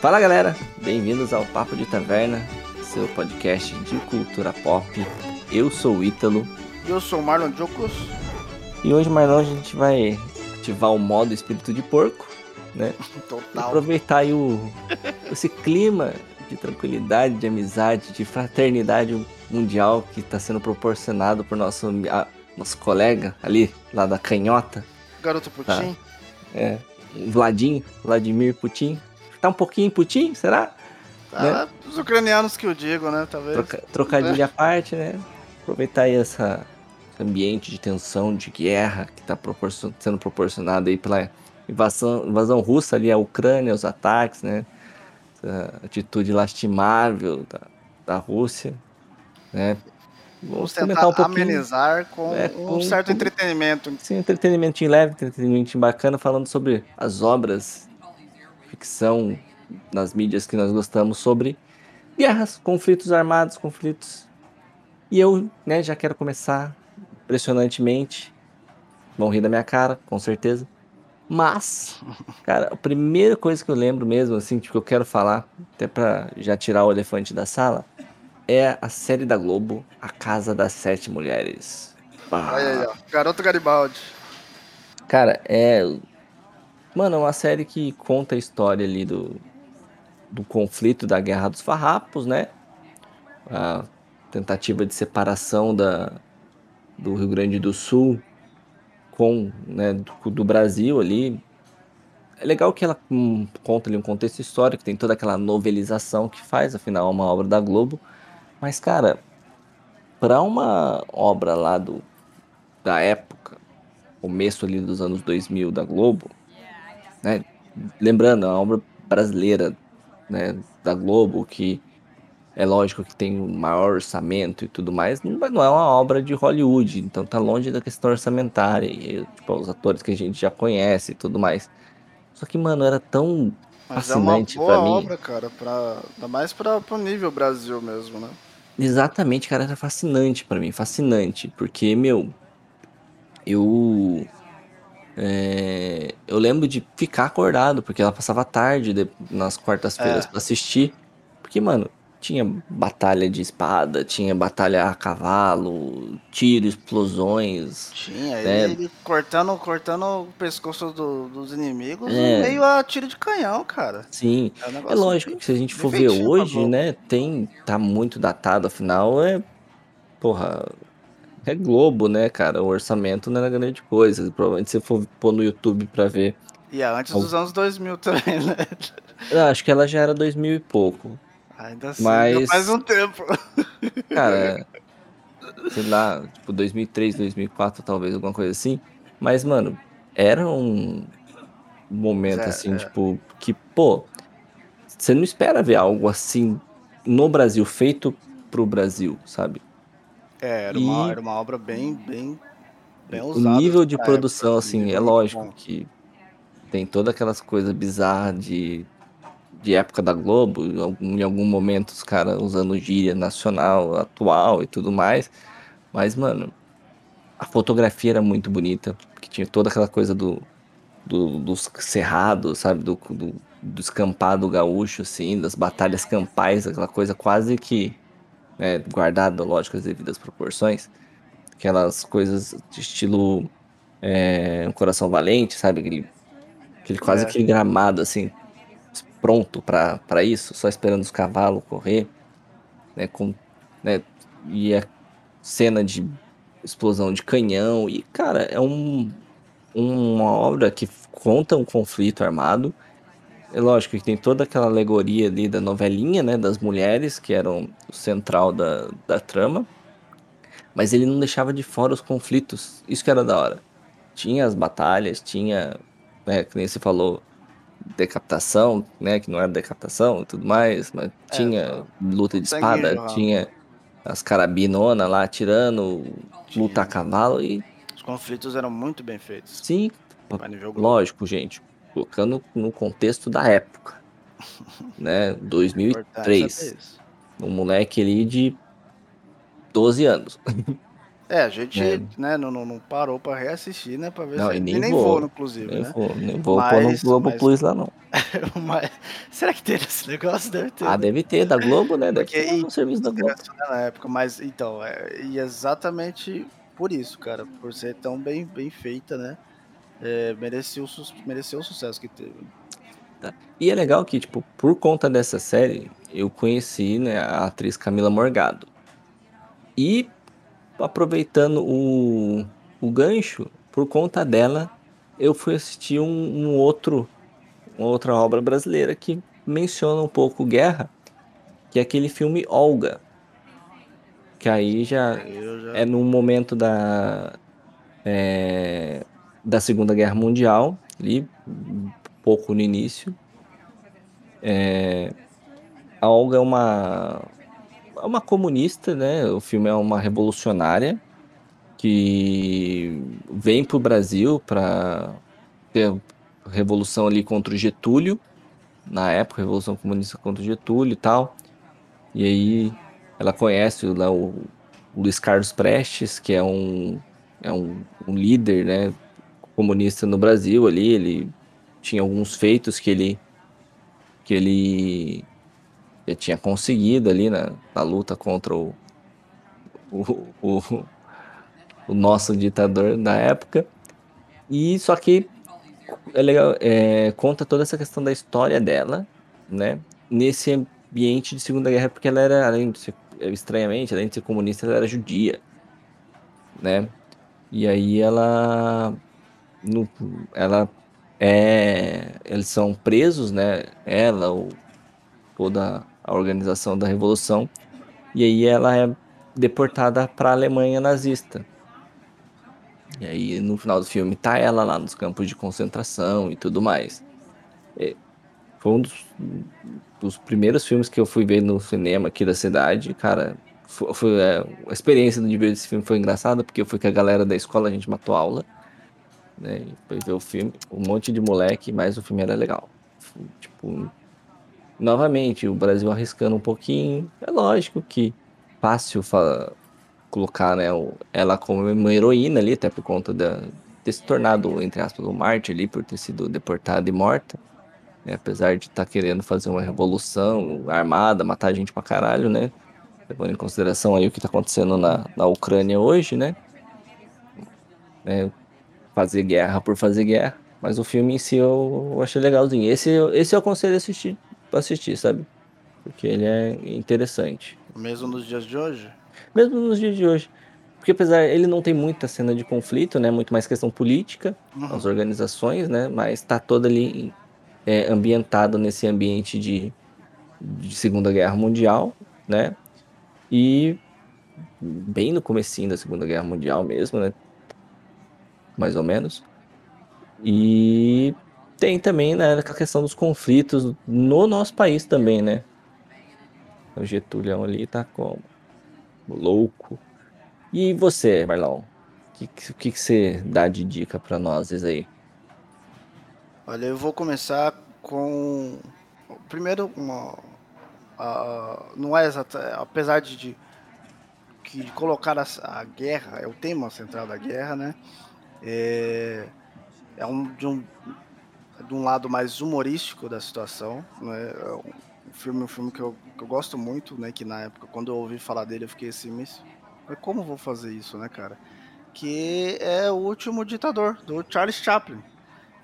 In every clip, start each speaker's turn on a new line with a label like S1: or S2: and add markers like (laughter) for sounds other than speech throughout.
S1: Fala galera, bem-vindos ao Papo de Taverna, seu podcast de cultura pop. Eu sou o Ítalo.
S2: Eu sou o Marlon Jocos.
S1: E hoje, Marlon, a gente vai ativar o modo espírito de porco, né? (laughs)
S2: Total.
S1: Aproveitar aí o, esse clima de tranquilidade, de amizade, de fraternidade mundial que está sendo proporcionado por nosso, a, nosso colega ali, lá da canhota.
S2: Garoto Putin.
S1: Tá. É, Vladimir, Vladimir Putin. Tá um pouquinho Putin, será?
S2: Tá,
S1: né?
S2: Os ucranianos que eu digo, né? Talvez.
S1: Troca, trocadilho à parte, né? Aproveitar aí essa, esse ambiente de tensão, de guerra que está proporcion, sendo proporcionado aí pela invasão, invasão russa ali à Ucrânia, os ataques, né? Essa atitude lastimável da, da Rússia, né?
S2: Vamos tentar um amenizar com, é, com um certo com, entretenimento.
S1: Sim, entretenimento leve, entretenimento bacana, falando sobre as obras, ficção nas mídias que nós gostamos, sobre guerras, conflitos armados, conflitos. E eu, né, já quero começar impressionantemente. Vão rir da minha cara, com certeza. Mas, cara, a primeira coisa que eu lembro mesmo, assim, que eu quero falar, até pra já tirar o elefante da sala, é a série da Globo, A Casa das Sete Mulheres.
S2: Ah. Olha aí, ó. Garoto Garibaldi.
S1: Cara, é. Mano, é uma série que conta a história ali do, do conflito da Guerra dos Farrapos, né? A tentativa de separação da, do Rio Grande do Sul com, né, do, do Brasil ali. É legal que ela hum, conta ali um contexto histórico, tem toda aquela novelização que faz, afinal é uma obra da Globo mas, cara, para uma obra lá do, da época, começo ali dos anos 2000 da Globo, né? Lembrando, é uma obra brasileira, né, da Globo, que é lógico que tem um maior orçamento e tudo mais, mas não é uma obra de Hollywood, então tá longe da questão orçamentária, e, tipo, os atores que a gente já conhece e tudo mais. Só que, mano, era tão mas fascinante é uma boa
S2: obra, cara, pra, ainda mais para o nível Brasil mesmo, né?
S1: Exatamente, cara, era fascinante para mim, fascinante, porque, meu, eu. É, eu lembro de ficar acordado, porque ela passava tarde de, nas quartas-feiras é. para assistir. Porque, mano, tinha batalha de espada, tinha batalha a cavalo, tiro, explosões.
S2: Tinha, né? ele cortando, cortando o pescoço do, dos inimigos é. meio a tiro de canhão, cara.
S1: Sim, é, um é lógico que se a gente for ver hoje, né, tem, tá muito datado, afinal é, porra, é Globo, né, cara, o orçamento não era grande coisa, provavelmente se você for pôr no YouTube pra ver.
S2: E é antes dos anos 2000 também, né?
S1: Eu acho que ela já era 2000 e pouco.
S2: Ainda assim, Mas... faz um tempo.
S1: Cara, sei lá, tipo 2003, 2004, talvez, alguma coisa assim. Mas, mano, era um momento, é, assim, é. tipo, que, pô, você não espera ver algo assim no Brasil, feito pro Brasil, sabe?
S2: É, era, e... uma, era uma obra bem, bem, bem usada.
S1: O nível de produção, época, assim, é lógico bom. que tem todas aquelas coisas bizarras de de época da Globo, em algum momento os caras usando gíria nacional, atual e tudo mais. Mas, mano, a fotografia era muito bonita, porque tinha toda aquela coisa do, do dos cerrados, sabe? Do, do, do escampado gaúcho, assim, das batalhas campais, aquela coisa quase que né, guardada, lógico, as devidas proporções. Aquelas coisas de estilo é, um coração valente, sabe? Aquele, aquele quase é. aquele gramado, assim, pronto para isso, só esperando os cavalos correr, né, com, né, e a cena de explosão de canhão, e cara, é um, uma obra que conta um conflito armado, é lógico que tem toda aquela alegoria ali da novelinha, né, das mulheres, que eram o central da, da trama, mas ele não deixava de fora os conflitos, isso que era da hora. Tinha as batalhas, tinha, né, que nem você falou, decapitação, né? Que não era decapitação e tudo mais, mas é, tinha luta de espada, tinha as carabinonas lá atirando, tinha. luta a cavalo e.
S2: Os conflitos eram muito bem feitos.
S1: Sim, lógico, gente. Colocando no contexto da época. (laughs) né? 2003. Um moleque ali de 12 anos. (laughs)
S2: É, a gente é. Né, não, não, parou pra reassistir, né? Pra ver
S1: não,
S2: se.
S1: nem, nem vou, inclusive. Nem né? vou, nem vou mas, pôr no Globo mas... Plus lá, não. (laughs)
S2: mas, será que teve esse negócio? Deve ter.
S1: Ah, né? deve ter, da Globo, né? Deve Porque, ter no serviço da Globo.
S2: Na época, mas então, é, e exatamente por isso, cara, por ser tão bem, bem feita, né? É, mereceu, mereceu o sucesso que teve.
S1: Tá. E é legal que, tipo, por conta dessa série, eu conheci né, a atriz Camila Morgado. E aproveitando o, o gancho, por conta dela, eu fui assistir um, um outro, uma outra obra brasileira que menciona um pouco guerra, que é aquele filme Olga. Que aí já, já... é no momento da, é, da Segunda Guerra Mundial, ali, um pouco no início. É, a Olga é uma é uma comunista, né? O filme é uma revolucionária que vem para o Brasil para ter revolução ali contra o Getúlio, na época, revolução comunista contra o Getúlio e tal. E aí ela conhece lá o, o Luiz Carlos Prestes, que é um, é um, um líder, né, comunista no Brasil ali. Ele tinha alguns feitos que ele que ele tinha conseguido ali na, na luta contra o, o, o, o, nosso ditador da época. E só que é legal, é, conta toda essa questão da história dela, né? Nesse ambiente de Segunda Guerra, porque ela era, além de ser, estranhamente, além de ser comunista, ela era judia, né? E aí ela, no, ela é, eles são presos, né? Ela, o, toda a organização da revolução, e aí ela é deportada para a Alemanha nazista. E aí no final do filme tá ela lá nos campos de concentração e tudo mais. E foi um dos, dos, primeiros filmes que eu fui ver no cinema aqui da cidade, cara. Foi, foi é, a experiência de ver esse filme foi engraçada porque eu fui com a galera da escola, a gente matou aula, né? E foi ver o filme, um monte de moleque, mas o filme era legal. Tipo, novamente, o Brasil arriscando um pouquinho. É lógico que fácil colocar né, ela como uma heroína ali, até por conta de ter se tornado, entre aspas, um mártir ali, por ter sido deportada e morta. Né, apesar de estar tá querendo fazer uma revolução armada, matar gente pra caralho, né? Levando em consideração aí o que está acontecendo na, na Ucrânia hoje, né? É, fazer guerra por fazer guerra. Mas o filme em si eu, eu achei legalzinho. Esse, esse eu aconselho a assistir pra assistir, sabe? Porque ele é interessante.
S2: Mesmo nos dias de hoje?
S1: Mesmo nos dias de hoje. Porque apesar, ele não tem muita cena de conflito, né? Muito mais questão política, uhum. as organizações, né? Mas tá todo ali é, ambientado nesse ambiente de, de Segunda Guerra Mundial, né? E bem no comecinho da Segunda Guerra Mundial mesmo, né? Mais ou menos. E tem também, né, a questão dos conflitos no nosso país também, né? O Getúlio ali tá como? Louco. E você, Marlon? O que, que, que você dá de dica para nós aí?
S2: Olha, eu vou começar com. Primeiro, uma. Uh, não é exato. Apesar de, de, de colocar a, a, guerra, é o tema central da guerra, né? É, é um, de um de um lado mais humorístico da situação, né? É um filme, um filme que eu, que eu gosto muito, né? Que na época, quando eu ouvi falar dele, eu fiquei assim, mas, mas como vou fazer isso, né, cara? Que é o último ditador, do Charles Chaplin.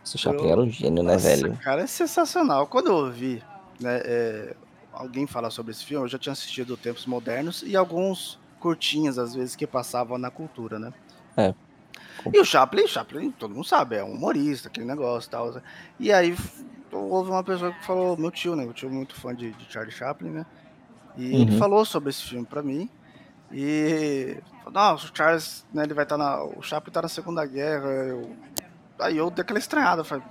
S1: Esse Chaplin eu, era um gênio, né, nossa, velho?
S2: Cara, é sensacional. Quando eu ouvi né, é, alguém falar sobre esse filme, eu já tinha assistido Tempos Modernos e alguns curtinhas, às vezes, que passavam na cultura, né?
S1: É.
S2: E o Chaplin, Chaplin, todo mundo sabe, é um humorista, aquele negócio e tal. E aí houve uma pessoa que falou, meu tio, né? Meu tio é muito fã de, de Charlie Chaplin, né? E uhum. ele falou sobre esse filme pra mim. E não, o Charles, né, ele vai estar tá na. O Chaplin tá na Segunda Guerra. Eu, aí eu dei aquela estranhada, falei,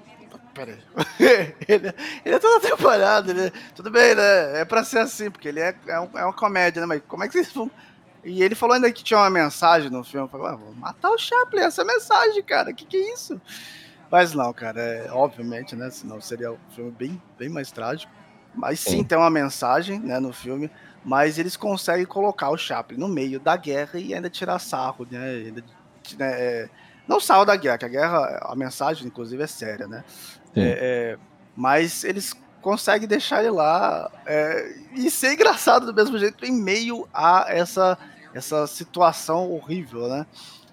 S2: peraí. (laughs) ele, ele é todo atrapalhado, né? Tudo bem, né? É pra ser assim, porque ele é, é, um, é uma comédia, né? Mas como é que vocês vão e ele falou ainda que tinha uma mensagem no filme. Eu falei, ah, vou matar o Chaplin, essa mensagem, cara. Que que é isso? Mas não, cara, é, obviamente, né? Senão seria um filme bem, bem mais trágico. Mas sim, sim, tem uma mensagem né, no filme, mas eles conseguem colocar o Chaplin no meio da guerra e ainda tirar sarro, né? Ainda, né é, não sarro da guerra, que a guerra, a mensagem, inclusive, é séria, né? É, é, mas eles conseguem deixar ele lá é, e ser engraçado do mesmo jeito em meio a essa, essa situação horrível, né?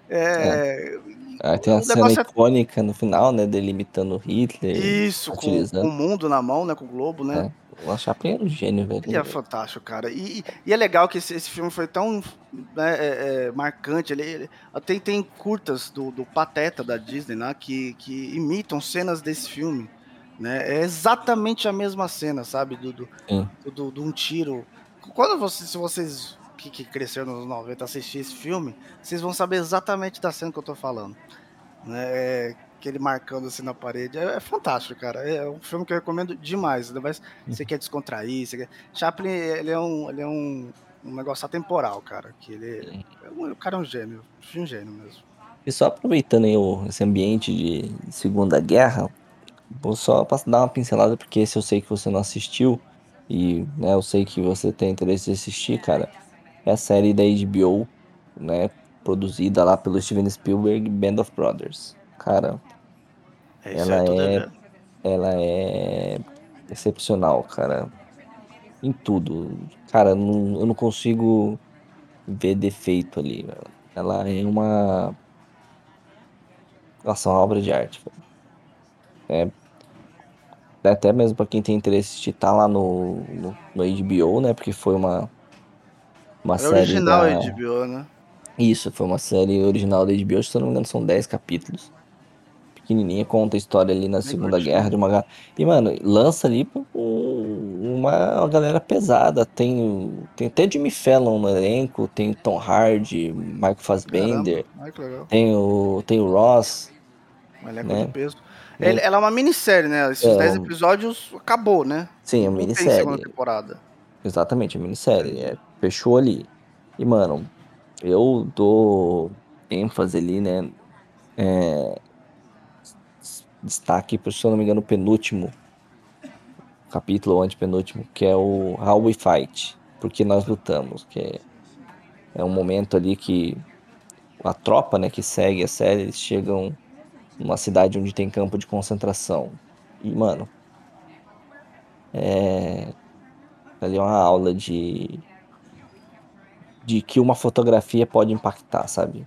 S1: É, é. tem uma cena é icônica no final, né? Delimitando Hitler.
S2: Isso, com, com, o mundo na mão, né? Com o globo, né?
S1: É. O Chaplin era um gênio, velho.
S2: E é fantástico, cara. E, e é legal que esse, esse filme foi tão né, é, é, marcante. Ele, ele, tem, tem curtas do, do Pateta da Disney né, que, que imitam cenas desse filme. Né? É exatamente a mesma cena, sabe? Do, do, do, do um tiro. Quando você, se vocês que, que cresceram nos 90 assistir esse filme, vocês vão saber exatamente da cena que eu tô falando. Né? É, aquele marcando assim na parede. É, é, fantástico, cara. É um filme que eu recomendo demais. Mais você quer descontrair. Você quer... Chaplin, ele é um, ele é um, um negócio atemporal, cara. Que ele é um, o cara é um gênio. Um gênio mesmo.
S1: E só aproveitando aí esse ambiente de Segunda Guerra, vou só dar uma pincelada, porque esse eu sei que você não assistiu. E né, eu sei que você tem interesse em assistir, cara é a série da HBO, né? Produzida lá pelo Steven Spielberg, Band of Brothers. Cara, é ela é, ela é excepcional, cara. Em tudo. Cara, não, eu não consigo ver defeito ali. Ela é uma. Nossa, uma obra de arte. É, até mesmo para quem tem interesse de estar tá lá no, no, no HBO, né? Porque foi uma uma é série
S2: original da... HBO, né?
S1: Isso, foi uma série original da HBO, se eu não me engano são 10 capítulos. Pequenininha, conta a história ali na Bem Segunda Guerra de uma... E, mano, lança ali uma galera pesada. Tem, tem até Jimmy Fallon no elenco, tem Tom Hardy, Michael Fassbender. Caramba, tem o, tem o Ross.
S2: Um elenco né? de peso. Ele, ela é uma minissérie, né? Esses 10 é, episódios acabou, né?
S1: Sim, é uma minissérie. Tem segunda temporada. Exatamente, a minissérie. É, fechou ali. E, mano, eu dou ênfase ali, né? É, destaque se eu não me engano, o penúltimo capítulo, ou antepenúltimo, que é o How We Fight. Porque nós lutamos, que é, é um momento ali que a tropa, né, que segue a série, eles chegam numa cidade onde tem campo de concentração. E, mano, é, ali é uma aula de de que uma fotografia pode impactar, sabe?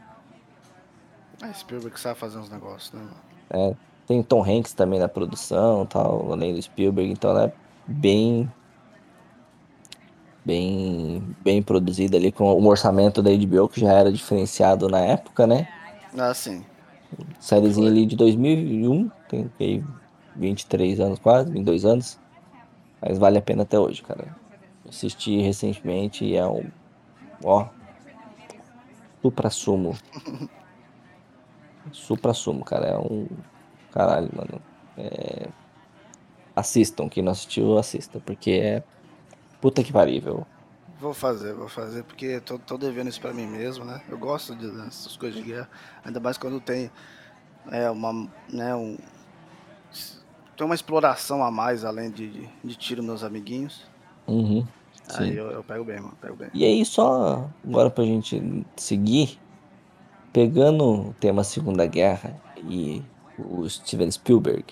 S2: É, Spielberg sabe fazer uns negócios, né?
S1: É, tem Tom Hanks também na produção, tal, além do Spielberg, então ela é bem bem bem produzida ali com o orçamento da HBO que já era diferenciado na época, né?
S2: Ah, sim.
S1: Sériezinha ali de 2001, tem aí 23 anos quase, 22 anos. Mas vale a pena até hoje, cara. Assisti recentemente e é um Ó. Supra-sumo. Supra-sumo, cara. É um. Caralho, mano. É... Assistam. Quem não assistiu, assista. Porque é. Puta que pariu.
S2: Vou fazer, vou fazer, porque tô, tô devendo isso pra mim mesmo, né? Eu gosto de, dessas coisas de guerra. Ainda mais quando tem é, uma. Né, um, tem uma exploração a mais além de, de, de tiro meus amiguinhos.
S1: Uhum.
S2: Sim. Aí eu, eu, pego bem, mano, pego bem.
S1: E aí, só agora pra gente seguir, pegando o tema Segunda Guerra e o Steven Spielberg,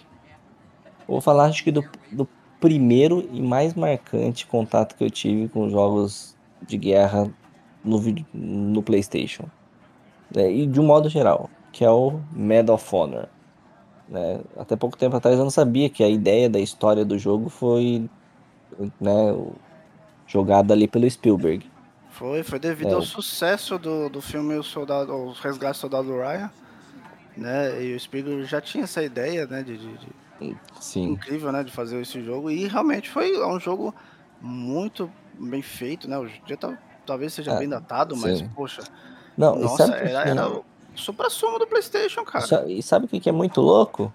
S1: vou falar acho que do, do primeiro e mais marcante contato que eu tive com jogos de guerra no, no PlayStation. Né? E de um modo geral, que é o Medal of Honor. Né? Até pouco tempo atrás eu não sabia que a ideia da história do jogo foi né, jogada ali pelo Spielberg.
S2: Foi, foi devido é. ao sucesso do, do filme O Soldado, O Resgate do Soldado Ryan, né? E o Spielberg já tinha essa ideia, né, de, de, de
S1: Sim.
S2: incrível, né, de fazer esse jogo e realmente foi um jogo muito bem feito, né? Hoje em dia tá, talvez seja é, bem datado, mas sim. poxa,
S1: não,
S2: nossa, era, era o supra-sumo do PlayStation, cara.
S1: E sabe o que é muito louco?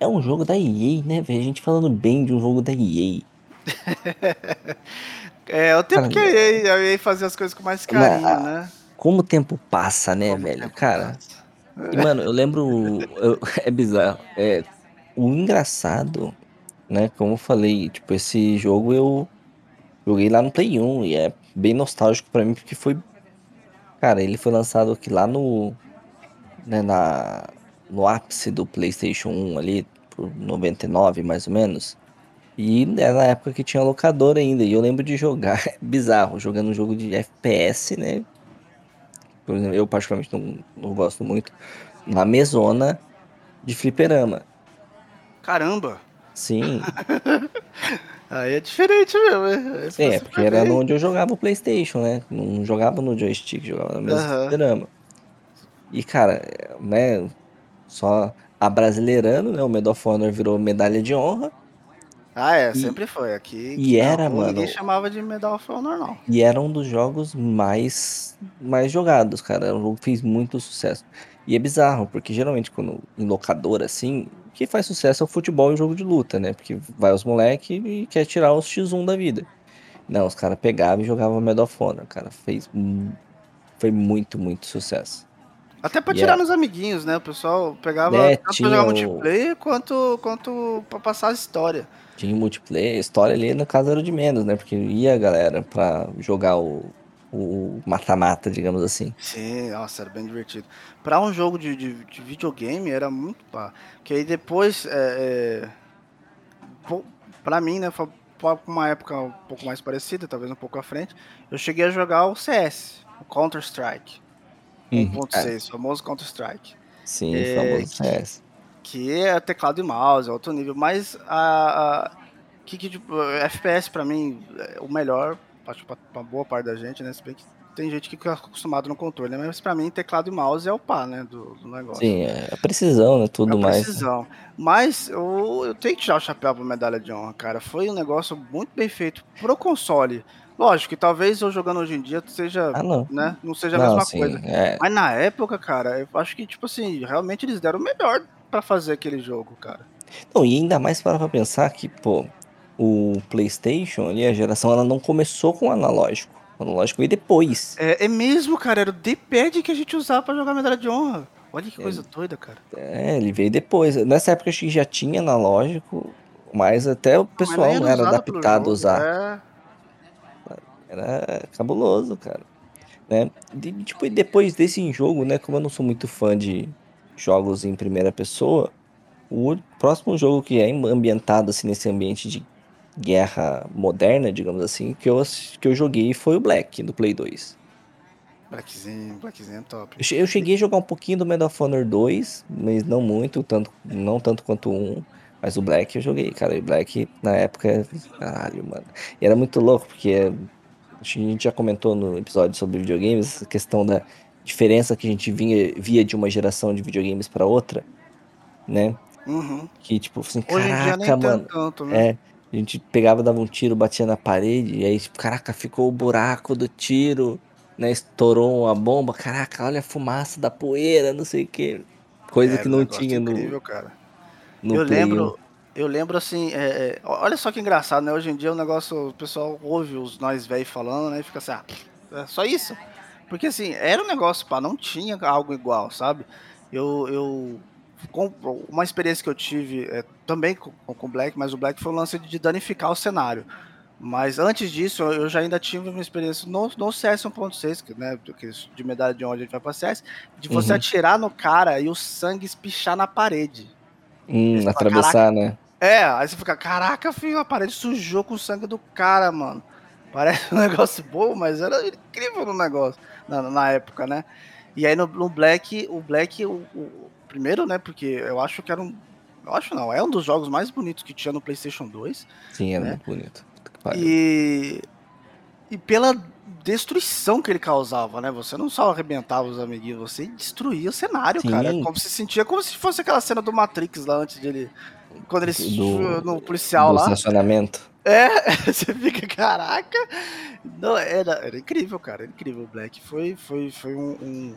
S1: É um jogo da EA, né, velho? A gente falando bem de um jogo da EA. (laughs)
S2: é, o tempo que a EA, a EA fazia as coisas com mais carinho, a, né?
S1: Como o tempo passa, né, como velho? Cara. E, mano, eu lembro. Eu, (laughs) é bizarro. É, o engraçado né? Como eu falei, tipo, esse jogo eu joguei lá no Play 1 e é bem nostálgico para mim porque foi cara, ele foi lançado aqui lá no né, na no ápice do PlayStation 1 ali, por 99 mais ou menos. E era na época que tinha locador ainda. E eu lembro de jogar, (laughs) bizarro, jogando um jogo de FPS, né? Por exemplo, eu particularmente não, não gosto muito. Na mesona de fliperama.
S2: Caramba!
S1: Sim. (laughs)
S2: Aí é diferente mesmo, né?
S1: É, é porque era onde eu jogava o Playstation, né? Não jogava no joystick, jogava na mesa uhum. fliperama. E, cara, né? Só abrasileirando, né? O Medal of Honor virou medalha de honra.
S2: Ah, é, e, sempre foi. Aqui
S1: e era,
S2: não,
S1: mano.
S2: Ninguém chamava de Medal of Honor, não.
S1: E era um dos jogos mais, mais jogados, cara. Era um jogo que fez muito sucesso. E é bizarro, porque geralmente quando em locadora assim, o que faz sucesso é o futebol e o jogo de luta, né? Porque vai os moleques e quer tirar os X1 da vida. Não, os caras pegavam e jogavam Medal of Honor, cara. Fez. Foi muito, muito sucesso.
S2: Até pra tirar nos amiguinhos, né? O pessoal pegava é, tanto pra jogar multiplayer quanto, quanto pra passar a história.
S1: Tinha multiplayer, história ali no caso era de menos, né? Porque ia a galera pra jogar o mata-mata, digamos assim.
S2: Sim, nossa, era bem divertido. Pra um jogo de, de, de videogame era muito pá. Que aí depois, é, é, pra mim, né? Foi uma época um pouco mais parecida, talvez um pouco à frente. Eu cheguei a jogar o CS, o Counter-Strike. 1.6, uhum. é. famoso Counter-Strike.
S1: Sim, é, famoso.
S2: Que, que é teclado e mouse, alto nível, mas a, a que, que tipo, FPS para mim é o melhor, acho pra, pra boa parte da gente, né? Se bem que tem gente que fica acostumado no controle, né? Mas para mim teclado e mouse é o pá, né, do, do negócio.
S1: Sim, é a precisão, né, tudo é mais.
S2: precisão. Mas eu, eu tenho que tirar o chapéu pra medalha de honra, cara. Foi um negócio muito bem feito pro console. Lógico que talvez eu jogando hoje em dia seja, ah, não. né, não seja a não, mesma coisa. É... Mas na época, cara, eu acho que, tipo assim, realmente eles deram o melhor para fazer aquele jogo, cara.
S1: Não, e ainda mais para pra pensar que, pô, o PlayStation ali, a geração, ela não começou com o analógico. O analógico veio depois.
S2: É, é mesmo, cara, era o D-pad que a gente usava para jogar medalha de honra. Olha que coisa é, doida, cara.
S1: É, ele veio depois. Nessa época acho que já tinha analógico, mas até o pessoal não, não era adaptado a usar. É... Era cabuloso, cara. Né? E, tipo, depois desse jogo, né? Como eu não sou muito fã de jogos em primeira pessoa, o próximo jogo que é ambientado assim nesse ambiente de guerra moderna, digamos assim, que eu, que eu joguei foi o Black, do Play 2.
S2: Blackzinho, Blackzinho é top.
S1: Eu cheguei a jogar um pouquinho do Medal of Honor 2, mas não muito, tanto, não tanto quanto 1. Mas o Black eu joguei, cara. E o Black, na época, caralho, mano. E era muito louco, porque a gente já comentou no episódio sobre videogames, a questão da diferença que a gente vinha, via de uma geração de videogames para outra, né?
S2: Uhum.
S1: Que tipo assim, Hoje caraca, mano. Tanto, né? É, a gente pegava, dava um tiro, batia na parede, e aí, tipo, caraca, ficou o buraco do tiro, né? Estourou uma bomba, caraca, olha a fumaça da poeira, não sei o que. Coisa é, que não tinha
S2: incrível, no. Cara. no eu lembro, eu lembro assim, é, é, olha só que engraçado, né? Hoje em dia o negócio, o pessoal ouve os nós velhos falando, né? E fica assim, ah, é só isso. Porque assim, era um negócio, pá, não tinha algo igual, sabe? Eu, eu com, uma experiência que eu tive é, também com o Black, mas o Black foi o lance de danificar o cenário. Mas antes disso, eu já ainda tive uma experiência no, no CS 1.6, né, de medalha de onde a gente vai pra CS, de você uhum. atirar no cara e o sangue espichar na parede.
S1: Hum, atravessar, né?
S2: É, aí você fica, caraca, filho, a parede sujou com o sangue do cara, mano. Parece um (laughs) negócio bom, mas era incrível no negócio, na, na época, né? E aí no, no Black, o Black, o, o, primeiro, né, porque eu acho que era um, eu acho não, é um dos jogos mais bonitos que tinha no PlayStation 2.
S1: Sim, era
S2: né?
S1: muito bonito.
S2: E, e pela destruição que ele causava, né? Você não só arrebentava os amiguinhos, você destruía o cenário, Sim. cara. Como se sentia como se fosse aquela cena do Matrix lá antes dele quando eles do, no policial do lá.
S1: estacionamento.
S2: É, (laughs) você fica, caraca. Não, era, era incrível, cara. Era incrível. O Black foi, foi, foi um. um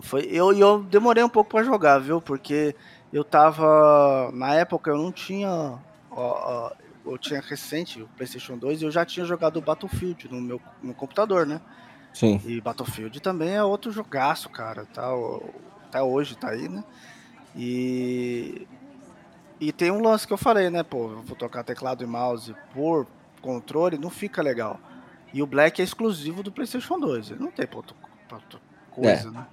S2: foi, eu, eu demorei um pouco para jogar, viu? Porque eu tava. Na época eu não tinha. Ó, ó, eu tinha recente o PlayStation 2 e eu já tinha jogado Battlefield no meu no computador, né?
S1: Sim.
S2: E Battlefield também é outro jogaço, cara. Tá, até hoje tá aí, né? E e tem um lance que eu falei, né, pô, eu vou tocar teclado e mouse por controle, não fica legal. E o Black é exclusivo do PlayStation 2, ele não tem pra outra, pra outra coisa, é. né?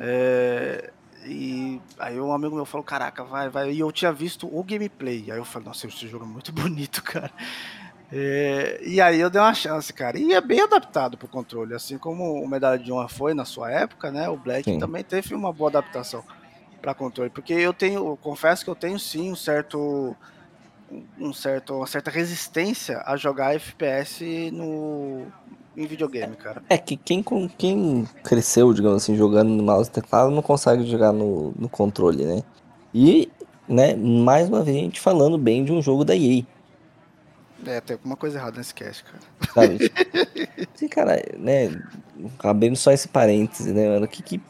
S2: É, e aí um amigo meu falou, caraca, vai, vai. E eu tinha visto o gameplay. Aí eu falei, nossa, esse jogo é muito (laughs) bonito, cara. É, e aí eu dei uma chance, cara. E é bem adaptado pro controle. Assim como o Medalha de Honra foi na sua época, né? O Black sim. também teve uma boa adaptação para controle. Porque eu tenho, eu confesso que eu tenho sim um certo um certo, uma certa resistência a jogar FPS no, em videogame, cara.
S1: É que quem, quem cresceu, digamos assim, jogando no mouse e teclado não consegue jogar no, no controle, né? E, né, mais uma vez a gente falando bem de um jogo da EA.
S2: É, tem alguma coisa errada nesse cast, cara.
S1: Sabe? Sim, (laughs) cara, né, abrindo só esse parêntese, né, mano, o que que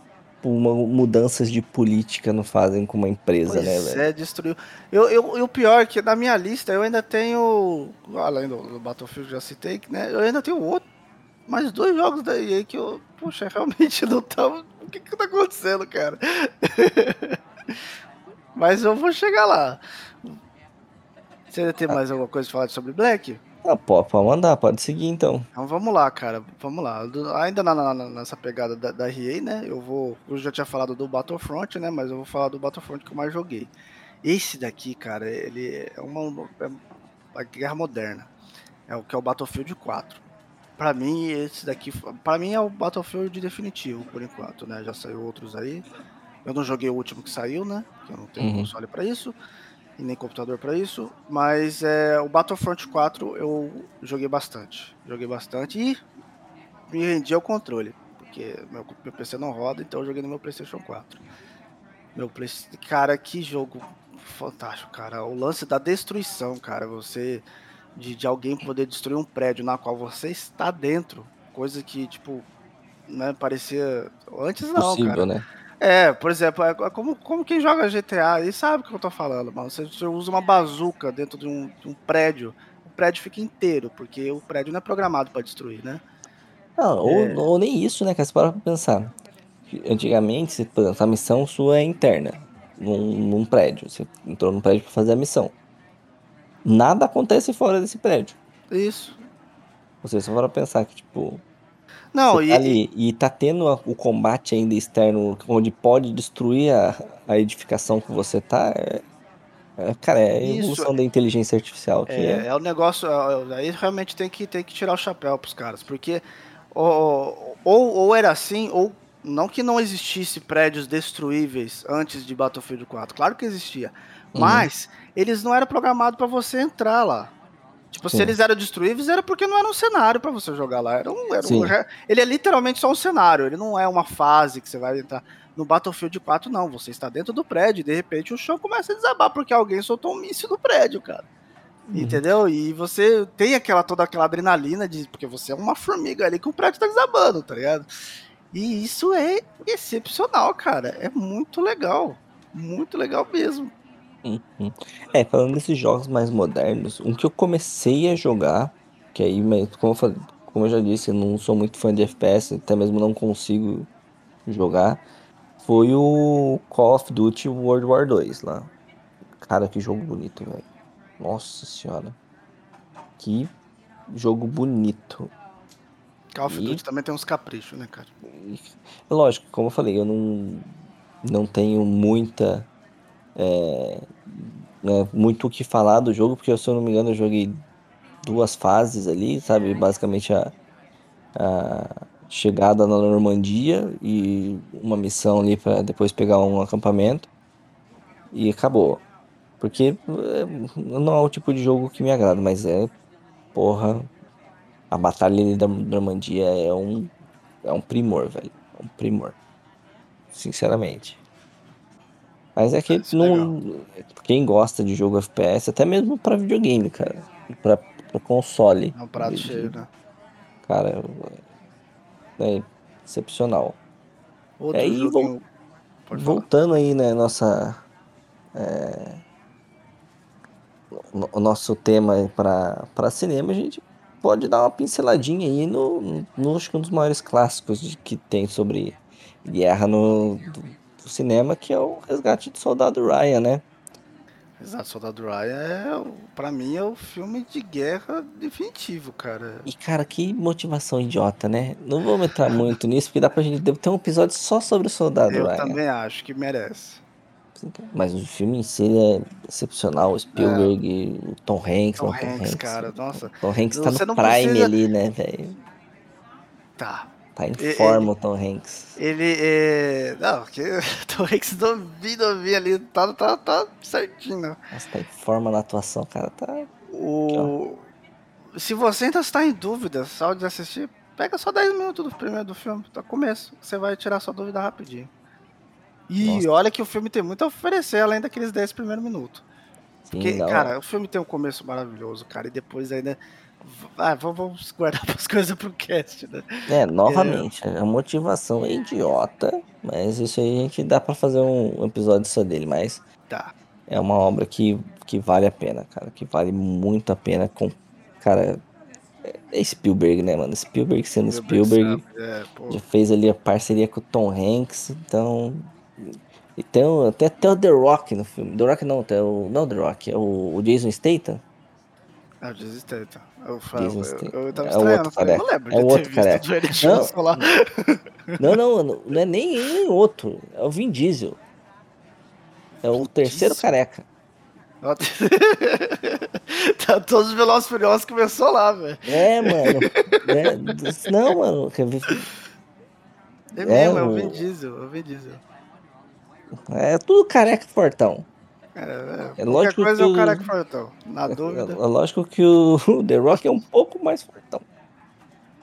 S1: uma, mudanças de política não fazem com uma empresa,
S2: pois
S1: né, velho?
S2: É, destruiu. Eu, eu, eu, o pior é que na minha lista eu ainda tenho, além do, do Battlefield que já citei, né, eu ainda tenho outro, mais dois jogos da EA que eu, puxa, (laughs) realmente não tava. O que que tá acontecendo, cara? (laughs) Mas eu vou chegar lá. Você tem mais alguma coisa pra falar sobre Black?
S1: Ah, pô, pode mandar, pode seguir então.
S2: Então vamos lá, cara, vamos lá. Ainda na, na, nessa pegada da, da EA, né? Eu vou. Eu já tinha falado do Battlefront, né? Mas eu vou falar do Battlefront que eu mais joguei. Esse daqui, cara, ele é uma, é uma guerra moderna. É o que é o Battlefield 4. Pra mim, esse daqui. Pra mim é o Battlefield definitivo, por enquanto, né? Já saiu outros aí. Eu não joguei o último que saiu, né? Que eu não tenho uhum. console pra isso e nem computador para isso, mas é, o Battlefront 4 eu joguei bastante, joguei bastante e me rendi ao controle, porque meu, meu PC não roda, então eu joguei no meu PlayStation 4. Meu Play... cara, que jogo fantástico, cara. O lance da destruição, cara, você de, de alguém poder destruir um prédio na qual você está dentro, coisa que tipo, né, parecia antes não, Possível, cara. né? É, por exemplo, é como, como quem joga GTA aí sabe o que eu tô falando, mano. Você, você usa uma bazuca dentro de um, de um, prédio, o prédio fica inteiro, porque o prédio não é programado para destruir, né?
S1: Não, é... ou, ou, nem isso, né, que você para pensar. Antigamente, você, por exemplo, a missão sua é interna, num, num prédio. Você entrou num prédio para fazer a missão. Nada acontece fora desse prédio.
S2: Isso.
S1: Você só para pensar que, tipo,
S2: não,
S1: tá e, ali, e tá tendo o combate ainda externo, onde pode destruir a, a edificação que você tá. É, é, cara, é a evolução da inteligência artificial.
S2: É, é, é o negócio. É, aí realmente tem que, tem que tirar o chapéu pros caras, porque ou, ou, ou era assim, ou não que não existisse prédios destruíveis antes de Battlefield 4, claro que existia, uhum. mas eles não eram programados para você entrar lá. Tipo, Sim. se eles eram destruíveis, era porque não era um cenário para você jogar lá. Era um, era um, ele é literalmente só um cenário, ele não é uma fase que você vai entrar. No Battlefield 4, não. Você está dentro do prédio e de repente o chão começa a desabar porque alguém soltou um míssil no prédio, cara. Uhum. Entendeu? E você tem aquela toda aquela adrenalina de. Porque você é uma formiga ali que o prédio tá desabando, tá ligado? E isso é excepcional, cara. É muito legal. Muito legal mesmo.
S1: Uhum. É, falando desses jogos mais modernos, um que eu comecei a jogar, que aí, como eu, falei, como eu já disse, eu não sou muito fã de FPS, até mesmo não consigo jogar, foi o Call of Duty World War 2 lá. Cara, que jogo bonito, velho. Nossa senhora. Que jogo bonito.
S2: Call of Duty também tem uns caprichos, né, cara?
S1: Lógico, como eu falei, eu não, não tenho muita é, né, muito o que falar do jogo, porque se eu não me engano eu joguei duas fases ali, sabe? Basicamente a, a chegada na Normandia e uma missão ali para depois pegar um acampamento e acabou. Porque é, não é o tipo de jogo que me agrada, mas é, porra, a batalha ali da Normandia é um, é um primor, velho. É um primor. Sinceramente. Mas é que é não, quem gosta de jogo FPS, até mesmo para videogame, cara, para console.
S2: É um prato de, cheio, né?
S1: Cara, é excepcional.
S2: Outro é, e vo
S1: voltando aí, né, nossa é, o nosso tema para cinema, a gente pode dar uma pinceladinha aí no, no, acho que um dos maiores clássicos de, que tem sobre guerra no, do cinema, que é o Resgate do Soldado Ryan, né?
S2: Exato, Soldado Ryan é, pra mim, é o filme de guerra definitivo, cara.
S1: E, cara, que motivação idiota, né? Não vou entrar muito nisso, porque dá pra gente ter um episódio só sobre o Soldado
S2: Eu
S1: Ryan.
S2: também acho que merece.
S1: Mas o filme em si é excepcional. O Spielberg, o Tom Hanks.
S2: Tom
S1: não,
S2: Hanks,
S1: Hanks,
S2: cara, nossa.
S1: Tom Hanks tá
S2: Você
S1: no prime
S2: precisa-
S1: ali, né, velho?
S2: Tá.
S1: Tá em
S2: E-
S1: forma o Tom Hanks.
S2: Ele é. Não, porque (laughs) Tom Hanks novinho, novinho ali, tá, tá, tá certinho, né?
S1: Nossa, tá em forma na atuação, cara. Tá.
S2: O... Se você ainda está em dúvida só de assistir, pega só 10 minutos do primeiro do filme, do começo. Você vai tirar sua dúvida rapidinho. E
S1: Nossa.
S2: olha que o filme tem muito a oferecer, além daqueles 10 primeiros minutos.
S1: Sim,
S2: Porque,
S1: não.
S2: cara, o filme tem um começo maravilhoso, cara, e depois ainda. Ah, vamos- guardar (laughs) as coisas pro cast, né?
S1: É, novamente, a motivação é idiota, mas isso aí a gente dá pra fazer um episódio só dele, mas
S2: Tá.
S1: é uma obra que, que vale a pena, cara, que vale muito a pena com, cara, é Spielberg, né, mano, Spielberg sendo Spielberg,
S2: sabe? É,
S1: já fez ali a parceria com o Tom Hanks, então, e tem o- até, até o The Rock no filme, The Rock não, tem o, não The Rock, é o, o Jason Statham,
S2: É o Jason Statham. Eu, falo,
S1: Jason
S2: eu,
S1: Statham.
S2: eu tava
S1: É
S2: estranhando,
S1: outro
S2: eu não lembro
S1: É
S2: de
S1: o
S2: ter
S1: outro
S2: visto
S1: careca.
S2: o
S1: Não.
S2: Lá. (laughs)
S1: não, não, não, não é nem, nem outro, é o Vin Diesel, é o
S2: Vin
S1: terceiro
S2: Diesel?
S1: careca. (laughs)
S2: tá, todos os Velozes Furiosos começou lá, velho.
S1: É, mano. É, não, mano.
S2: É
S1: É,
S2: mesmo, é o
S1: o-
S2: Vin Diesel, é o Vin Diesel.
S1: É tudo careca fortão.
S2: É, é,
S1: É lógico
S2: coisa
S1: que
S2: é o
S1: o-
S2: cara que fortão. Na
S1: É,
S2: dúvida,
S1: é lógico que o, o (laughs) The Rock é um pouco mais fortão.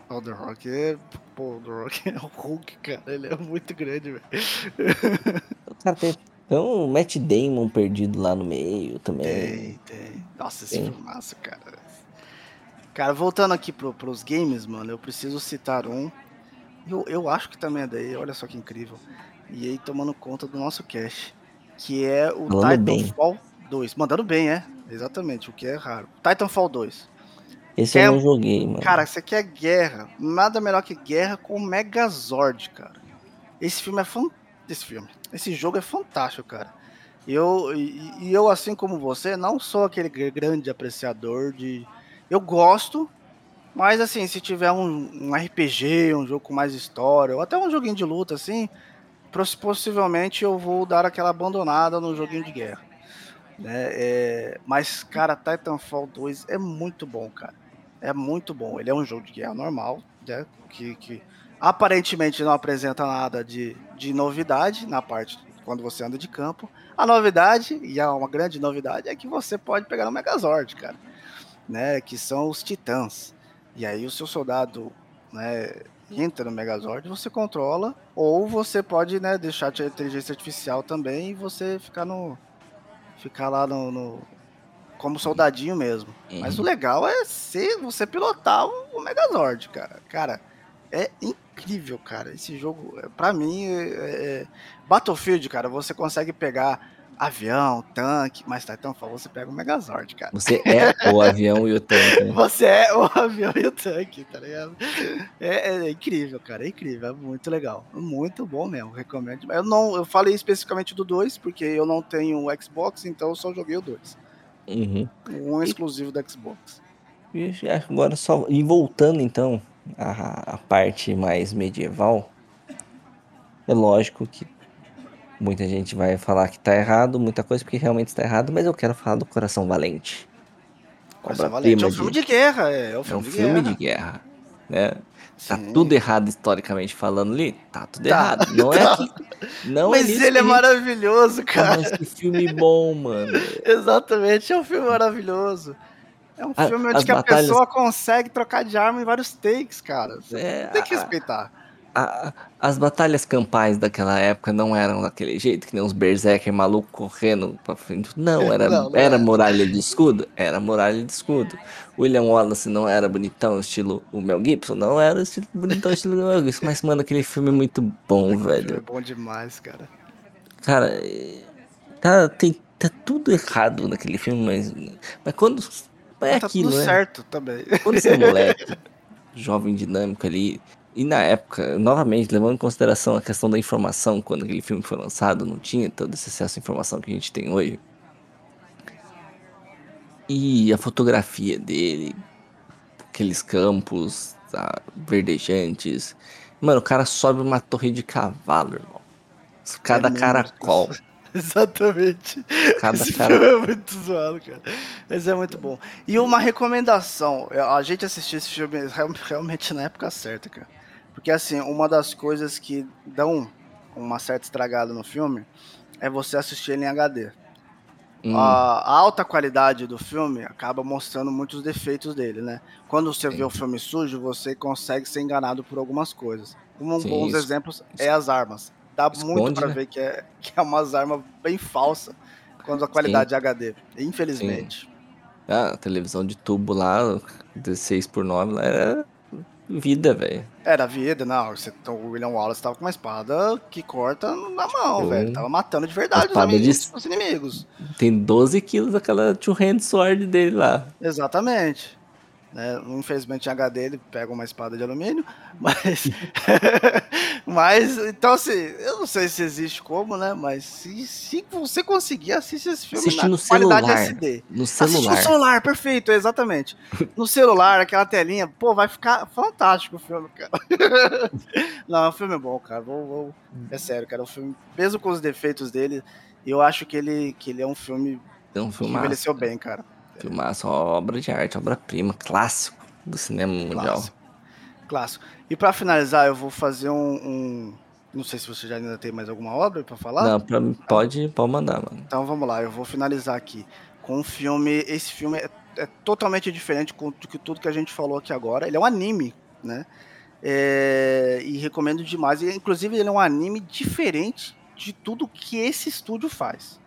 S2: o The Rock é. Pô, o The Rock é o Hulk, cara. Ele é muito grande, velho.
S1: O cara tem, um Matt Damon perdido lá no meio também.
S2: Tem, tem. Nossa, esse
S1: Tem.
S2: filmaço, cara. Cara, voltando aqui pro, pros games, mano, eu preciso citar um. Eu, eu acho que também é daí, olha só que incrível. E aí tomando conta do nosso cache. Que é o
S1: bem.
S2: Titanfall 2. Mandando bem, é? Exatamente, o que é raro. Titanfall 2.
S1: Esse
S2: Quer-
S1: eu não joguei, mano.
S2: Cara, você quer guerra. Nada melhor que guerra com o Megazord, cara. Esse filme é fan... Esse filme. Esse jogo é fantástico, cara. Eu, e, e eu, assim como você, não sou aquele gr- grande apreciador de. Eu gosto, mas assim, se tiver um, um RPG, um jogo com mais história, ou até um joguinho de luta, assim, possivelmente eu vou dar aquela abandonada no joguinho de guerra. Né? É, mas, cara, Titanfall 2 é muito bom, cara. É muito bom. Ele é um jogo de guerra normal, né? Que, que aparentemente não apresenta nada de, de novidade na parte quando você anda de campo. A novidade, e é uma grande novidade, é que você pode pegar o Megazord, cara. Né? Que são os titãs. E aí o seu soldado né, entra no Megazord, você controla, ou você pode né, deixar a inteligência artificial também e você ficar no. ficar lá no. no- como soldadinho mesmo. Mas o legal é ser você pilotar o, Megazord, cara. Cara, é incrível, cara. Esse jogo, é, pra mim, é, é- Battlefield, cara, você consegue pegar avião, tanque, mas Titanfall você pega o Megazord, cara.
S1: Você é o avião e o tanque. né?
S2: Você é o (laughs) avião e o tanque, tá ligado? É, é incrível, cara, é incrível, é muito legal, muito bom mesmo, recomendo. Eu não, eu falei especificamente do 2, porque eu não tenho o Xbox, então eu só joguei o 2.
S1: Uhum.
S2: Um exclusivo do Xbox.
S1: E agora só. E voltando então à, à parte mais medieval, é lógico que muita gente vai falar que tá errado, muita coisa, porque realmente está errado, mas eu quero falar do Coração Valente.
S2: Coração Valente. É um
S1: de-
S2: filme de guerra, é, é um
S1: é
S2: filme
S1: um
S2: de
S1: filme
S2: guerra.
S1: de guerra. Né? Tá
S2: Sim.
S1: tudo errado historicamente falando ali? Tá tudo
S2: Tá.
S1: errado. Não é (laughs)
S2: Tá.
S1: que. Não
S2: Mas
S1: é
S2: ele é maravilhoso, cara.
S1: Mas que filme bom, mano. (laughs)
S2: Exatamente, é um filme maravilhoso. É um
S1: A-
S2: filme onde a
S1: batalhas-
S2: pessoa consegue trocar de arma em vários takes, cara. Você
S1: É,
S2: tem que respeitar.
S1: A- as batalhas campais daquela época não eram daquele jeito, que nem uns berserker maluco correndo pra frente. Não, era,
S2: Não, não
S1: era
S2: era.
S1: muralha de escudo? Era muralha de escudo. William Wallace não era bonitão, estilo o Mel Gibson? Não era estilo bonitão, estilo o Mel Gibson. Mas, mano, aquele filme é muito bom,
S2: É
S1: velho.
S2: bom demais, cara.
S1: Cara, é- tá, tem, tá tudo errado naquele filme, mas, mas quando. É
S2: tá
S1: aquilo,
S2: tudo
S1: né?
S2: certo também.
S1: Quando você é moleque, (laughs) jovem dinâmico ali, e na época, novamente, levando em consideração a questão da informação, quando aquele filme foi lançado, não tinha todo esse acesso à informação que a gente tem hoje. E a fotografia dele, aqueles campos tá, verdejantes. Mano, o cara sobe uma torre de cavalo, irmão. Cada é caracol. (laughs)
S2: Exatamente. Cada Esse cara... filme é muito zoado, cara. Mas é muito bom. E uma recomendação: a gente assistiu esse filme realmente na época certa, cara. Porque, assim, uma das coisas que dão uma certa estragada no filme é você assistir ele em HD. Hum. A, alta qualidade do filme acaba mostrando muitos defeitos dele, né? Quando você Sim. vê o filme sujo, você consegue ser enganado por algumas coisas. Um Sim, bons isso. exemplos é as armas. Dá Esconde, muito para né? ver que é, que é umas armas bem falsas quando a qualidade Sim. é HD, infelizmente.
S1: Ah, a televisão de tubo lá, 16 por 9 lá era vida, velho.
S2: Era vida, não. O William Wallace tava com uma espada que corta na mão, velho. Tava matando de verdade os, amigos, de... os, inimigos.
S1: Tem 12 quilos daquela two-hand sword dele lá.
S2: Exatamente. Né? Infelizmente em HD ele pega uma espada de alumínio, (laughs) mas. (laughs) mas, então assim, eu não sei se existe como, né? Mas se, se você conseguir, assiste esse filme
S1: Assiste na no qualidade celular, SD. No celular. Assiste no
S2: celular, perfeito, exatamente. No celular, aquela telinha, pô, vai ficar fantástico o filme, cara. (laughs) não, o filme é bom, cara. Vou, vou... É sério, cara. O filme, mesmo com os defeitos dele, eu acho que ele, que ele é um filme,
S1: é um filme
S2: que envelheceu bem, cara.
S1: Filmaço, obra de arte, obra-prima, clássico do cinema mundial.
S2: Clássico. clássico. E para finalizar, eu vou fazer um, um, Não sei se você já ainda tem mais alguma obra para falar.
S1: Não, pra, pode, pode mandar, mano.
S2: Então vamos lá, eu vou finalizar aqui com um filme. Esse filme é, é totalmente diferente do que tudo que a gente falou aqui agora. Ele é um anime, né? É, e recomendo demais. Inclusive, ele é um anime diferente de tudo que esse estúdio faz.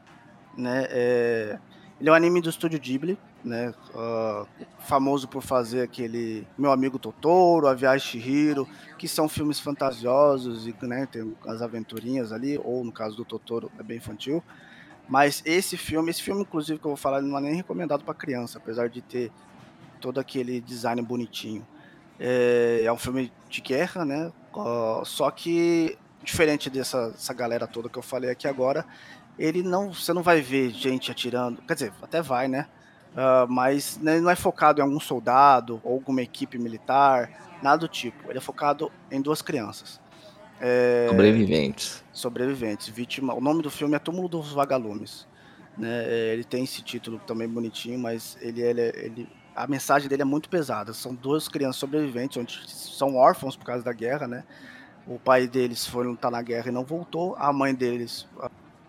S2: Né? É, ele é um anime do estúdio Ghibli, né? Uh, famoso por fazer aquele Meu Amigo Totoro, A Viagem Chihiro, que são filmes fantasiosos e né, tem as aventurinhas ali, ou no caso do Totoro é bem infantil. Mas esse filme, esse filme inclusive que eu vou falar, não é nem recomendado para criança, apesar de ter todo aquele design bonitinho. É, é um filme de guerra, né? Uh, só que diferente dessa, dessa galera toda que eu falei aqui agora, ele não, você não vai ver gente atirando, quer dizer, até vai, né? Uh, mas ele não é focado em algum soldado ou alguma equipe militar, nada do tipo. Ele é focado em duas crianças.
S1: É, sobreviventes.
S2: Sobreviventes, vítima. O nome do filme é Túmulo dos Vagalumes. Né? É, ele tem esse título também bonitinho, mas ele, ele, ele, a mensagem dele é muito pesada. São duas crianças sobreviventes, onde são órfãos por causa da guerra, né? O pai deles foi lutar na guerra e não voltou. A mãe deles,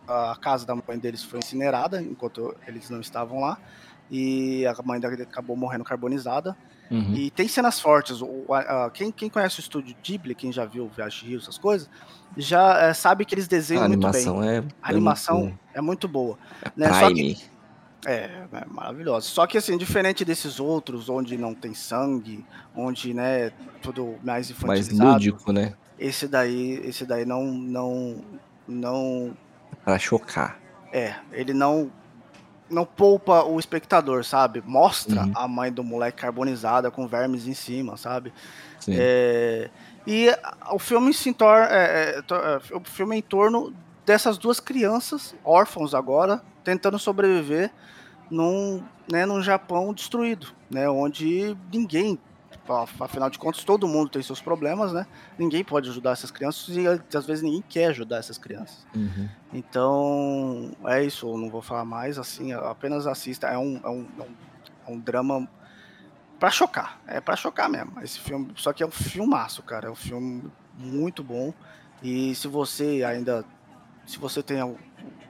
S2: a casa da mãe deles foi incinerada enquanto eles não estavam lá. E a mãe dele acabou morrendo carbonizada. Uhum. E tem cenas fortes. O, a, a, quem, quem conhece o estúdio Ghibli, quem já viu Viagem de Rio, essas coisas, já é, sabe que eles desenham muito bem.
S1: É,
S2: a animação é muito,
S1: é
S2: muito boa.
S1: É né? Prime.
S2: Que, é, é maravilhosa. Só que assim, diferente desses outros, onde não tem sangue, onde, né, tudo mais infantilizado.
S1: Mais lúdico, né?
S2: Esse daí, esse daí não, não, não
S1: para chocar.
S2: É, ele não não poupa o espectador, sabe? Mostra uhum. a mãe do moleque carbonizada com vermes em cima, sabe? É, e o filme se torna. É, é, é, o filme é em torno dessas duas crianças, órfãos agora, tentando sobreviver num, né, num Japão destruído, né? Onde ninguém afinal de contas, todo mundo tem seus problemas, né? Ninguém pode ajudar essas crianças e às vezes ninguém quer ajudar essas crianças.
S1: Uhum.
S2: Então, é isso, eu não vou falar mais, assim, apenas assista. É um, é um, é um, é um drama para chocar, é para chocar mesmo. Esse filme, só que é um filmaço, cara, é um filme muito bom. E se você ainda, se você tem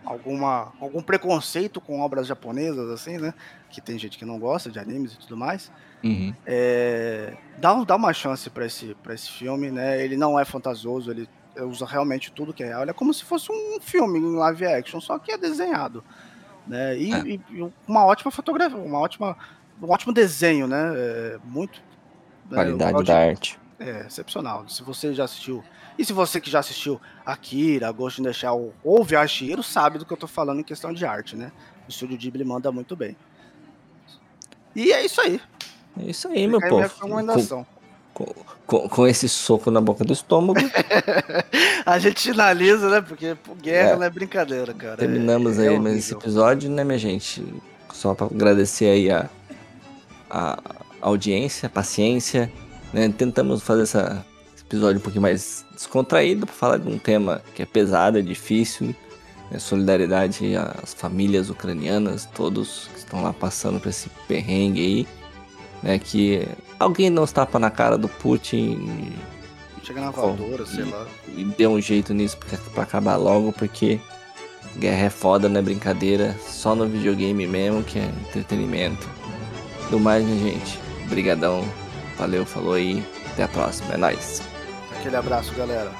S2: alguma algum preconceito com obras japonesas, assim, né? Que tem gente que não gosta de animes e tudo mais.
S1: Uhum.
S2: É, dá, dá uma chance para esse, pra esse filme, né? Ele não é fantasioso, ele usa realmente tudo que é real. Ele é como se fosse um filme em live action, só que é desenhado. Né? E, é. e uma ótima fotografia, uma ótima, um ótimo desenho, né? É, muito.
S1: Né, Qualidade né, da arte.
S2: É, excepcional. Se você já assistiu. E se você que já assistiu Akira, Ghost in the Shell ou Viagem sabe do que eu tô falando em questão de arte, né? O estúdio Ghibli manda muito bem. E é isso aí.
S1: É isso aí, meu povo. Com, com, com, esse soco na boca do estômago. (laughs)
S2: a gente finaliza, né? Porque guerra é. não é brincadeira, cara.
S1: Terminamos é, aí é mais esse episódio, né, minha gente? Só para agradecer aí a, a audiência, a paciência. Né? Tentamos fazer essa, esse episódio um pouquinho mais descontraído para falar de um tema que é pesado, é difícil. Né? Solidariedade às famílias ucranianas, todos que estão lá passando por esse perrengue aí. Né? Que alguém não estapa na cara do Putin.
S2: Chega na voadora, sei lá.
S1: E dê um jeito nisso para acabar logo, porque guerra é foda, não é brincadeira. Só no videogame mesmo, que é entretenimento. Do mais, minha gente. Brigadão. Valeu, falou aí. Até a próxima. É nóis.
S2: Aquele abraço, galera.